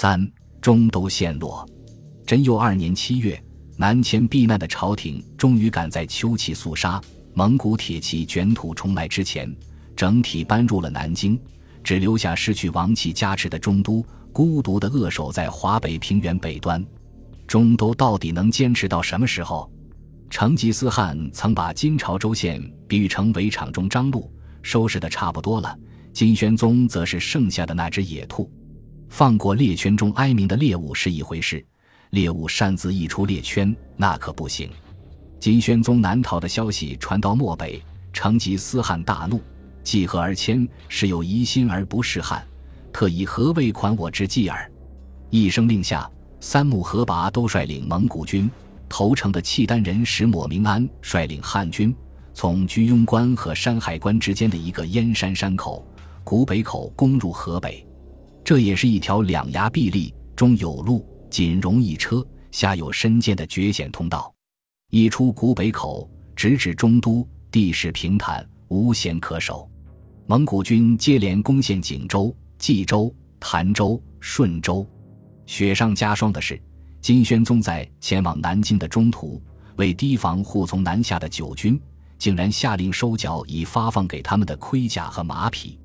三中都陷落。贞佑二年七月，南迁避难的朝廷终于赶在秋气肃杀、蒙古铁骑卷土重来之前，整体搬入了南京，只留下失去王气加持的中都孤独的扼守在华北平原北端。中都到底能坚持到什么时候？成吉思汗曾把金朝州县比喻成围场中张鹿，收拾的差不多了。金宣宗则是剩下的那只野兔，放过猎圈中哀鸣的猎物是一回事。猎物擅自溢出猎圈，那可不行。金宣宗南逃的消息传到漠北，成吉思汗大怒，计和而迁，是有疑心而不是汉，特以何为款我之计耳？一声令下，三木合拔都率领蒙古军，投诚的契丹人石抹明安率领汉军，从居庸关和山海关之间的一个燕山山口——古北口攻入河北。这也是一条两崖壁立，中有路。仅容一车，下有深涧的绝险通道，一出古北口，直指中都，地势平坦，无险可守。蒙古军接连攻陷锦州、冀州、潭州、顺州。雪上加霜的是，金宣宗在前往南京的中途，为提防护从南下的九军，竟然下令收缴已发放给他们的盔甲和马匹。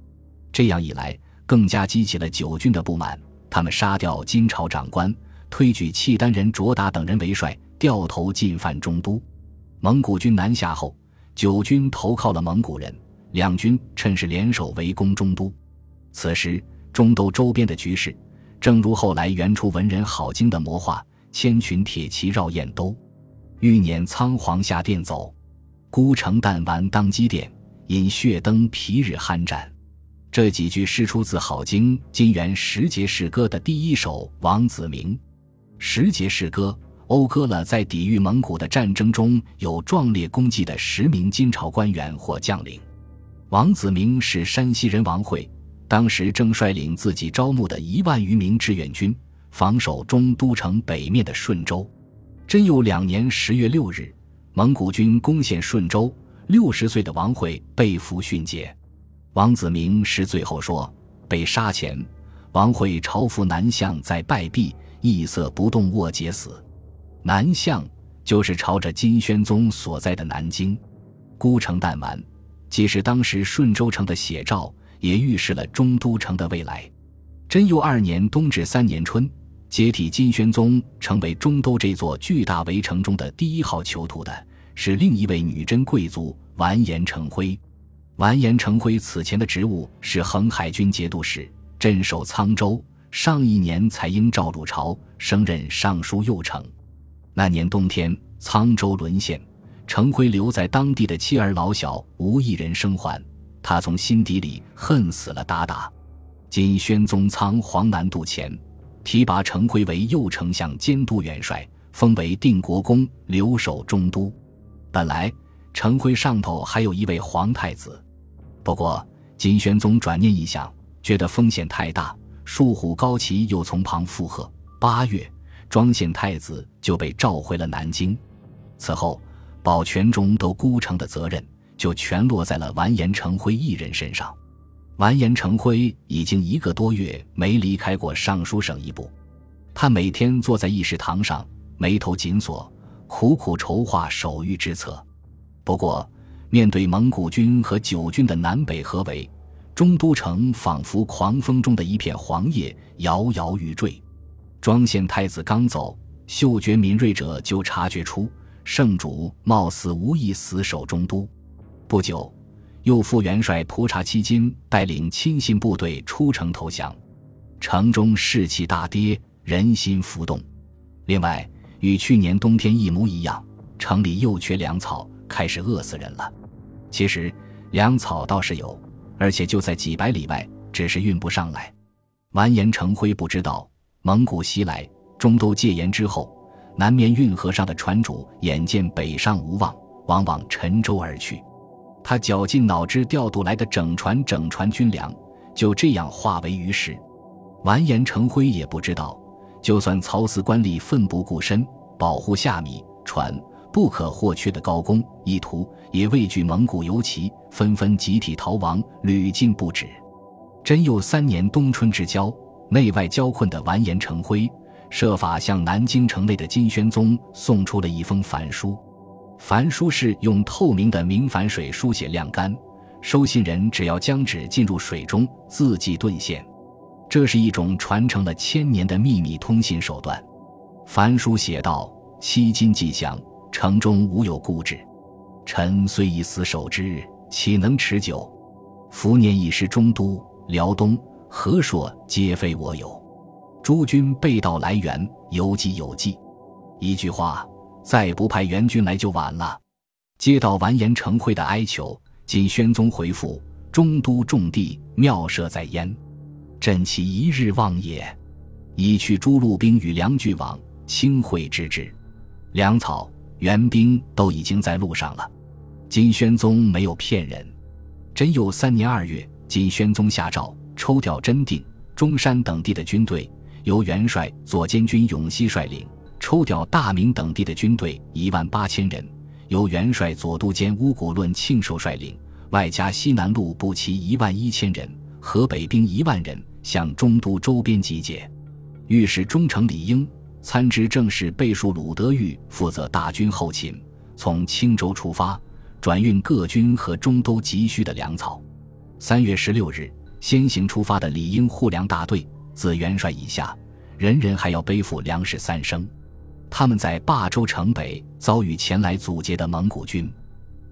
这样一来，更加激起了九军的不满，他们杀掉金朝长官。推举契丹人卓达等人为帅，掉头进犯中都。蒙古军南下后，九军投靠了蒙古人，两军趁势联手围攻中都。此时，中都周边的局势，正如后来原出文人郝经的魔画：“千群铁骑绕燕都，欲撵仓皇下殿走。孤城弹丸当机电，引血灯皮日酣战。”这几句诗出自郝经《金元十节诗歌》的第一首《王子明》。十节诗歌讴歌了在抵御蒙古的战争中有壮烈功绩的十名金朝官员或将领。王子明是山西人王会，当时正率领自己招募的一万余名志愿军防守中都城北面的顺州。真佑两年十月六日，蒙古军攻陷顺州，六十岁的王会被俘殉节。王子明是最后说，被杀前，王会朝服南向，在拜壁。一色不动，卧节死。南向就是朝着金宣宗所在的南京。孤城弹丸，既是当时顺州城的写照，也预示了中都城的未来。贞佑二年冬至三年春，接替金宣宗成为中都这座巨大围城中的第一号囚徒的是另一位女真贵族完颜成辉。完颜成辉此前的职务是横海军节度使，镇守沧州。上一年才因赵入朝升任尚书右丞，那年冬天沧州沦陷，成辉留在当地的妻儿老小无一人生还，他从心底里恨死了鞑靼。今宣宗仓皇南渡前，提拔成辉为右丞相监督元帅，封为定国公，留守中都。本来成辉上头还有一位皇太子，不过金宣宗转念一想，觉得风险太大。树虎高齐又从旁附和。八月，庄献太子就被召回了南京。此后，保全中都孤城的责任就全落在了完颜成辉一人身上。完颜成辉已经一个多月没离开过尚书省一步，他每天坐在议事堂上，眉头紧锁，苦苦筹划守御之策。不过，面对蒙古军和九军的南北合围，中都城仿佛狂风中的一片黄叶，摇摇欲坠。庄献太子刚走，嗅觉敏锐者就察觉出圣主貌似无意死守中都。不久，右副元帅蒲察七金带领亲信部队出城投降，城中士气大跌，人心浮动。另外，与去年冬天一模一样，城里又缺粮草，开始饿死人了。其实，粮草倒是有。而且就在几百里外，只是运不上来。完颜成辉不知道，蒙古袭来，中都戒严之后，南面运河上的船主眼见北上无望，往往沉舟而去。他绞尽脑汁调度来的整船整船军粮，就这样化为鱼食。完颜成辉也不知道，就算曹司官吏奋不顾身保护下米船。不可或缺的高工意图，也畏惧蒙古游骑，纷纷集体逃亡，屡禁不止。贞佑三年冬春之交，内外交困的完颜成辉，设法向南京城内的金宣宗送出了一封凡书。凡书是用透明的明矾水书写晾干，收信人只要将纸浸入水中，字迹顿现。这是一种传承了千年的秘密通信手段。凡书写道：“七金既降，城中无有故址。臣虽以死守之，岂能持久？伏年已失中都、辽东、何说，皆非我有。诸军备道来援，有计有计。一句话，再不派援军来就晚了。”接到完颜成辉的哀求，金宣宗回复：“中都重地，庙舍在焉。”朕其一日望也，已去诸路兵与梁俱往，清会之至。粮草、援兵都已经在路上了。金宣宗没有骗人。真佑三年二月，金宣宗下诏抽调真定、中山等地的军队，由元帅左监军永熙率领；抽调大明等地的军队一万八千人，由元帅左都监乌古论庆寿率领，外加西南路步骑一万一千人，河北兵一万人。向中都周边集结，御史中丞李英参知政事备数鲁德裕负责大军后勤，从青州出发，转运各军和中都急需的粮草。三月十六日，先行出发的李英护粮大队，自元帅以下，人人还要背负粮食三升。他们在霸州城北遭遇前来阻截的蒙古军。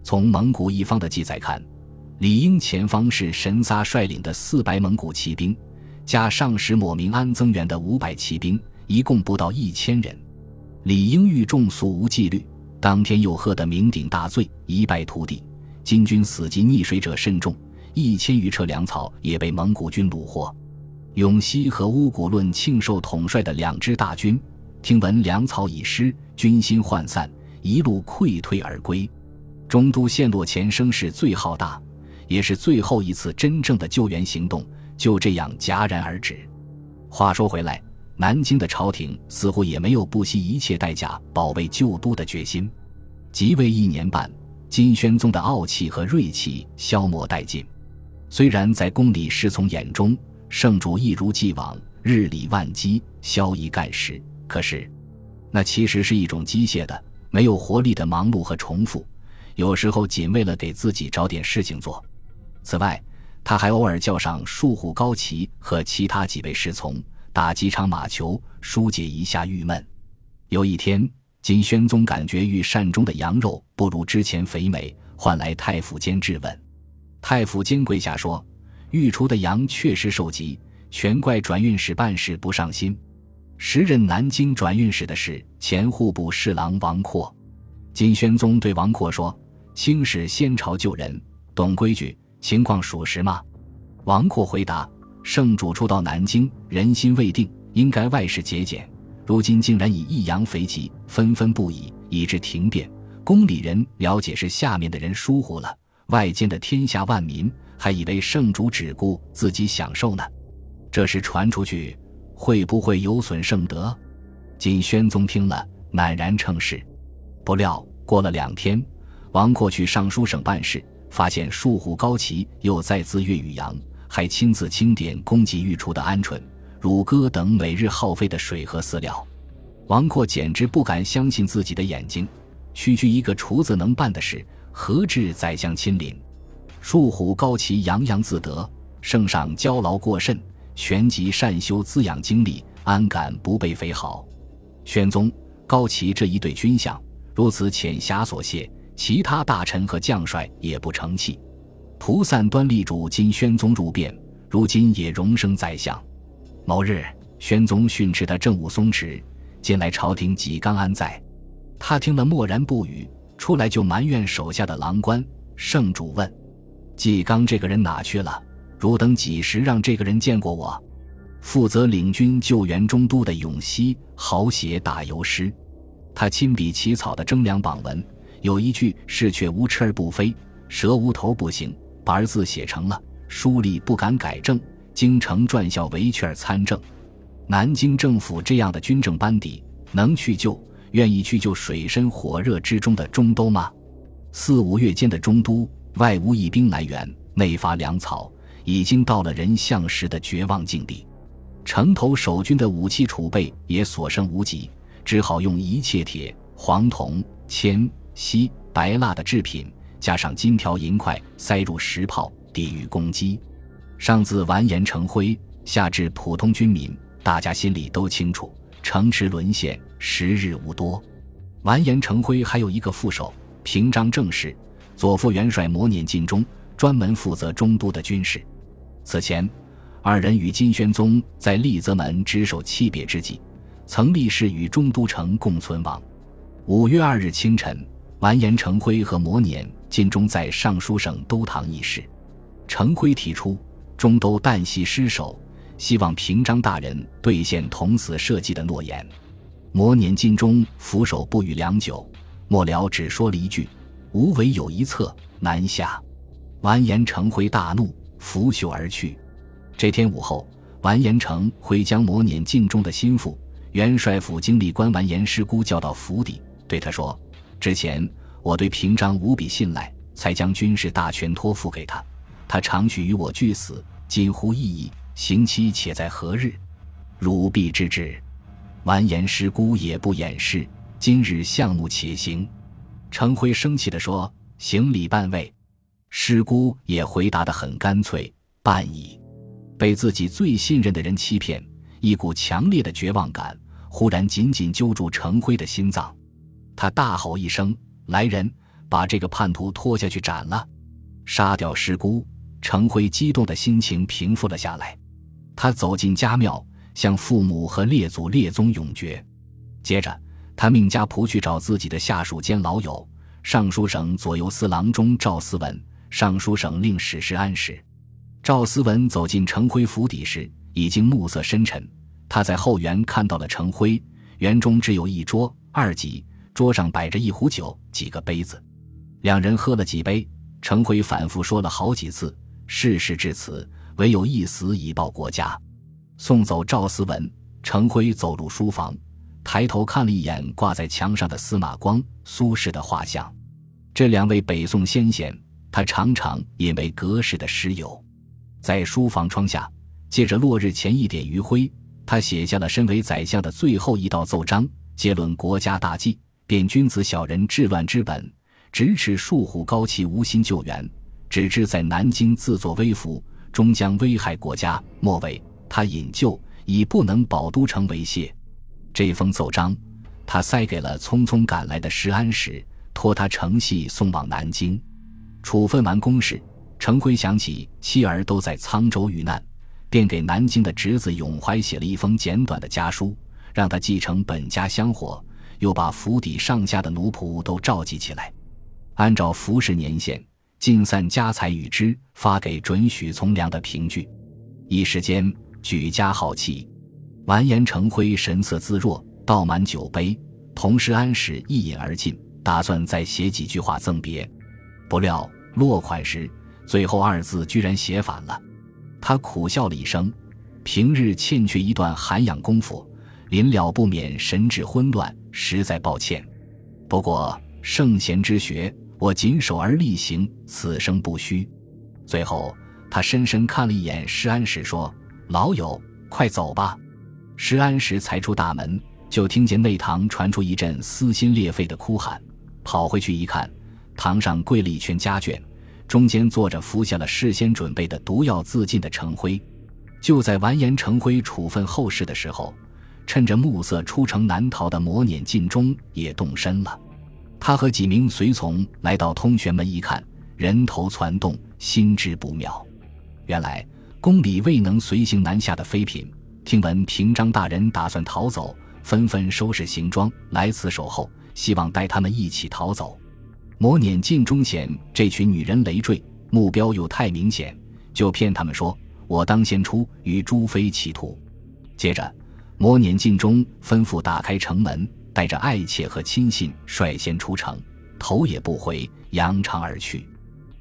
从蒙古一方的记载看，李英前方是神撒率领的四百蒙古骑兵。加上使抹明安增援的五百骑兵，一共不到一千人。李应遇众素无纪律，当天又喝得酩酊大醉，一败涂地。金军死及溺水者甚众，一千余车粮草也被蒙古军虏获。永熙和乌古论庆寿统帅的两支大军，听闻粮草已失，军心涣散，一路溃退而归。中都陷落前声势最浩大，也是最后一次真正的救援行动。就这样戛然而止。话说回来，南京的朝廷似乎也没有不惜一切代价保卫旧都的决心。即位一年半，金宣宗的傲气和锐气消磨殆尽。虽然在宫里侍从眼中，圣主一如既往日理万机、消夷干时，可是，那其实是一种机械的、没有活力的忙碌和重复，有时候仅为了给自己找点事情做。此外，他还偶尔叫上树虎高齐和其他几位侍从打几场马球，疏解一下郁闷。有一天，金宣宗感觉御膳中的羊肉不如之前肥美，唤来太府监质问。太府监跪下说：“御厨的羊确实受疾，全怪转运使办事不上心。时任南京转运使的是前户部侍郎王阔。”金宣宗对王阔说：“清使先朝旧人，懂规矩。”情况属实吗？王阔回答：“圣主初到南京，人心未定，应该外事节俭。如今竟然以益阳肥疾，纷纷不已，以致停变。宫里人了解是下面的人疏忽了，外间的天下万民还以为圣主只顾自己享受呢。这事传出去，会不会有损圣德？”金宣宗听了，赧然称是。不料过了两天，王阔去尚书省办事。发现树虎高齐又再次越狱阳，还亲自清点供给御厨的鹌鹑、乳鸽等每日耗费的水和饲料。王阔简直不敢相信自己的眼睛，区区一个厨子能办的事，何至宰相亲临？树虎高齐洋洋自得，圣上交劳过甚，旋即善修滋养精力，安敢不备肥好？宣宗高齐这一对军相如此浅狭所谢。其他大臣和将帅也不成器，蒲散端立主金宣宗入变，如今也荣升宰相。某日，宣宗训斥他政务松弛，近来朝廷几刚安在？他听了默然不语，出来就埋怨手下的郎官。圣主问：“纪刚这个人哪去了？汝等几时让这个人见过我？”负责领军救援中都的永熙好写打油诗，他亲笔起草的征粮榜文。有一句“是却无翅而不飞，蛇无头不行”，把字写成了，书吏不敢改正，京城转校围去而参政。南京政府这样的军政班底，能去救、愿意去救水深火热之中的中都吗？四五月间的中都，外无一兵来援，内乏粮草，已经到了人相食的绝望境地。城头守军的武器储备也所剩无几，只好用一切铁、黄铜、铅、锡、白蜡的制品，加上金条银块，塞入石炮，抵御攻击。上自完颜成辉，下至普通军民，大家心里都清楚，城池沦陷，时日无多。完颜成辉还有一个副手，平章政事，左副元帅磨碾进忠，专门负责中都的军事。此前。二人与金宣宗在丽泽门执手气别之际，曾立誓与中都城共存亡。五月二日清晨，完颜成辉和摩碾晋中在尚书省都堂议事。程辉提出中都旦夕失守，希望平章大人兑现同死社稷的诺言。摩碾进忠俯首不语良久，末了只说了一句：“吾唯有一策，南下。”完颜成辉大怒，拂袖而去。这天午后，完颜成辉将磨碾尽忠的心腹、元帅府经历官完颜师姑叫到府邸，对他说：“之前我对平章无比信赖，才将军事大权托付给他。他常许与我俱死，今乎异议，刑期且在何日？汝必知之。”完颜师姑也不掩饰，今日项目且行。程辉生气地说：“行礼半位。”师姑也回答得很干脆：“半矣。”被自己最信任的人欺骗，一股强烈的绝望感忽然紧紧揪住程辉的心脏。他大吼一声：“来人，把这个叛徒拖下去斩了，杀掉师姑！”程辉激动的心情平复了下来。他走进家庙，向父母和列祖列宗永诀。接着，他命家仆去找自己的下属兼老友尚书省左右司郎中赵思文、尚书省令史事安史。赵思文走进程辉府邸时，已经暮色深沉。他在后园看到了程辉，园中只有一桌二几，桌上摆着一壶酒、几个杯子。两人喝了几杯，程辉反复说了好几次：“事事至此，唯有一死以报国家。”送走赵思文，程辉走入书房，抬头看了一眼挂在墙上的司马光、苏轼的画像。这两位北宋先贤，他常常引为隔世的师友。在书房窗下，借着落日前一点余晖，他写下了身为宰相的最后一道奏章，结论国家大计，辨君子小人治乱之本，咫尺数虎高齐无心救援，只知在南京自作威服，终将危害国家。末尾，他引咎以不能保都城为谢。这封奏章，他塞给了匆匆赶来的石安石，托他乘隙送往南京，处分完公事。程辉想起妻儿都在沧州遇难，便给南京的侄子永怀写了一封简短的家书，让他继承本家香火，又把府邸上下的奴仆都召集起来，按照服饰年限，尽散家财与之，发给准许从良的凭据。一时间举家豪气，完颜成辉神色自若，倒满酒杯，同时安史一饮而尽，打算再写几句话赠别，不料落款时。最后二字居然写反了，他苦笑了一声，平日欠缺一段涵养功夫，临了不免神志昏乱，实在抱歉。不过圣贤之学，我谨守而力行，此生不虚。最后，他深深看了一眼施安时，说：“老友，快走吧。”施安时才出大门，就听见内堂传出一阵撕心裂肺的哭喊，跑回去一看，堂上跪了一圈家眷。中间坐着服下了事先准备的毒药自尽的程辉，就在完颜成辉处分后事的时候，趁着暮色出城难逃的磨碾尽忠也动身了。他和几名随从来到通玄门一看，人头攒动，心知不妙。原来宫里未能随行南下的妃嫔，听闻平章大人打算逃走，纷纷收拾行装来此守候，希望带他们一起逃走。磨碾尽忠前，这群女人累赘，目标又太明显，就骗他们说：“我当先出，与朱妃企图。”接着，磨碾尽忠吩咐打开城门，带着爱妾和亲信率先出城，头也不回，扬长而去。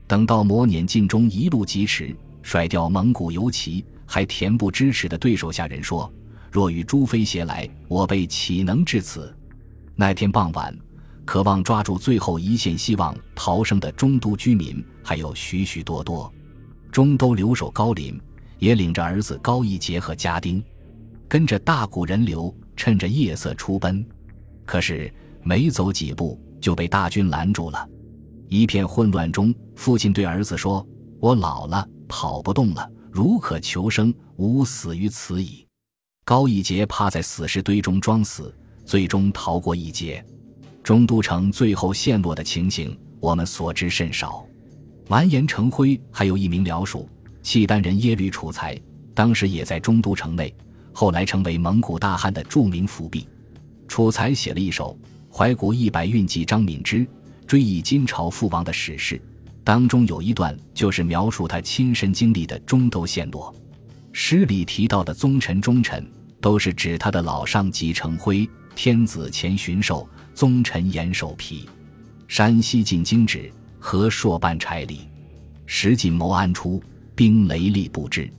等到磨碾尽忠一路疾驰，甩掉蒙古游骑，还恬不知耻的对手下人说：“若与朱妃携来，我辈岂能至此？”那天傍晚。渴望抓住最后一线希望逃生的中都居民还有许许多多。中都留守高林也领着儿子高一杰和家丁，跟着大股人流，趁着夜色出奔。可是没走几步，就被大军拦住了。一片混乱中，父亲对儿子说：“我老了，跑不动了，如可求生，吾死于此矣。”高一杰趴在死尸堆中装死，最终逃过一劫。中都城最后陷落的情形，我们所知甚少。完颜成辉还有一名僚属，契丹人耶律楚材，当时也在中都城内，后来成为蒙古大汗的著名伏笔。楚材写了一首《怀古一百韵记》，张敏之追忆金朝父王的史事，当中有一段就是描述他亲身经历的中都陷落。诗里提到的宗臣、忠臣，都是指他的老上级成辉。天子前巡狩，宗臣严守皮。山西进京止，河朔半柴里。石锦谋安出，兵雷厉不至。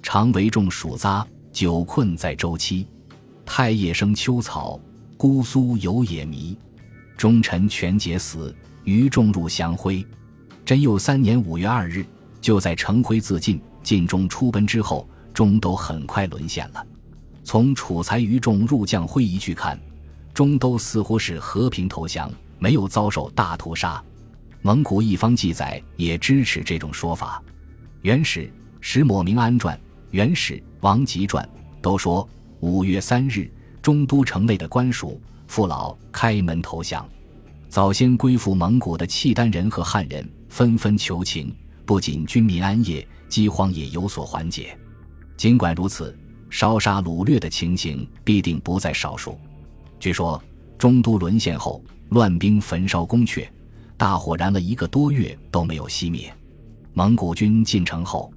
常为众属杂，久困在周期。太液生秋草，姑苏有野迷。忠臣全节死，余众入降辉。贞佑三年五月二日，就在成辉自尽、晋中出奔之后，中都很快沦陷了。从楚才余众入将会议去看，中都似乎是和平投降，没有遭受大屠杀。蒙古一方记载也支持这种说法，《元史·石抹明安传》《元史·王吉传》都说五月三日，中都城内的官署。父老开门投降，早先归附蒙古的契丹人和汉人纷纷求情，不仅军民安业，饥荒也有所缓解。尽管如此，烧杀掳掠的情形必定不在少数。据说中都沦陷后，乱兵焚烧宫阙，大火燃了一个多月都没有熄灭。蒙古军进城后，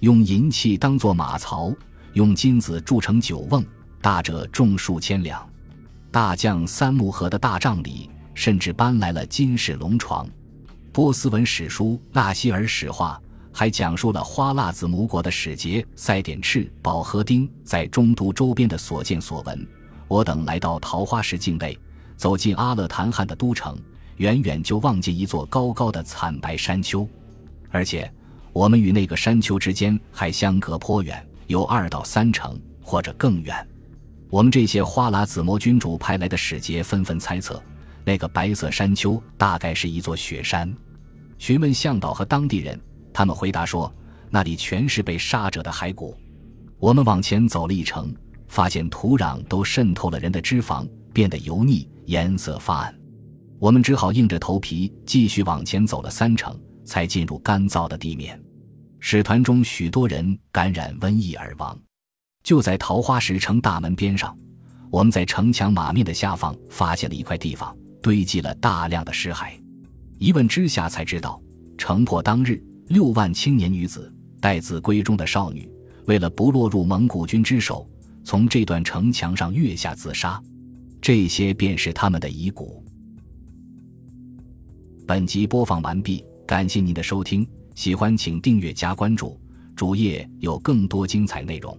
用银器当作马槽，用金子铸成酒瓮，大者重数千两。大将三木河的大帐里，甚至搬来了金饰龙床。波斯文史书《纳希尔史话》还讲述了花剌子模国的使节赛典赤保和丁在中都周边的所见所闻。我等来到桃花石境内，走进阿勒坦汗的都城，远远就望见一座高高的惨白山丘，而且我们与那个山丘之间还相隔颇远，有二到三城或者更远。我们这些花剌子模君主派来的使节纷纷猜测，那个白色山丘大概是一座雪山。询问向导和当地人，他们回答说，那里全是被杀者的骸骨。我们往前走了一程，发现土壤都渗透了人的脂肪，变得油腻，颜色发暗。我们只好硬着头皮继续往前走了三程，才进入干燥的地面。使团中许多人感染瘟疫而亡。就在桃花石城大门边上，我们在城墙马面的下方发现了一块地方，堆积了大量的尸骸。一问之下才知道，城破当日，六万青年女子、待字闺中的少女，为了不落入蒙古军之手，从这段城墙上跃下自杀。这些便是他们的遗骨。本集播放完毕，感谢您的收听，喜欢请订阅加关注，主页有更多精彩内容。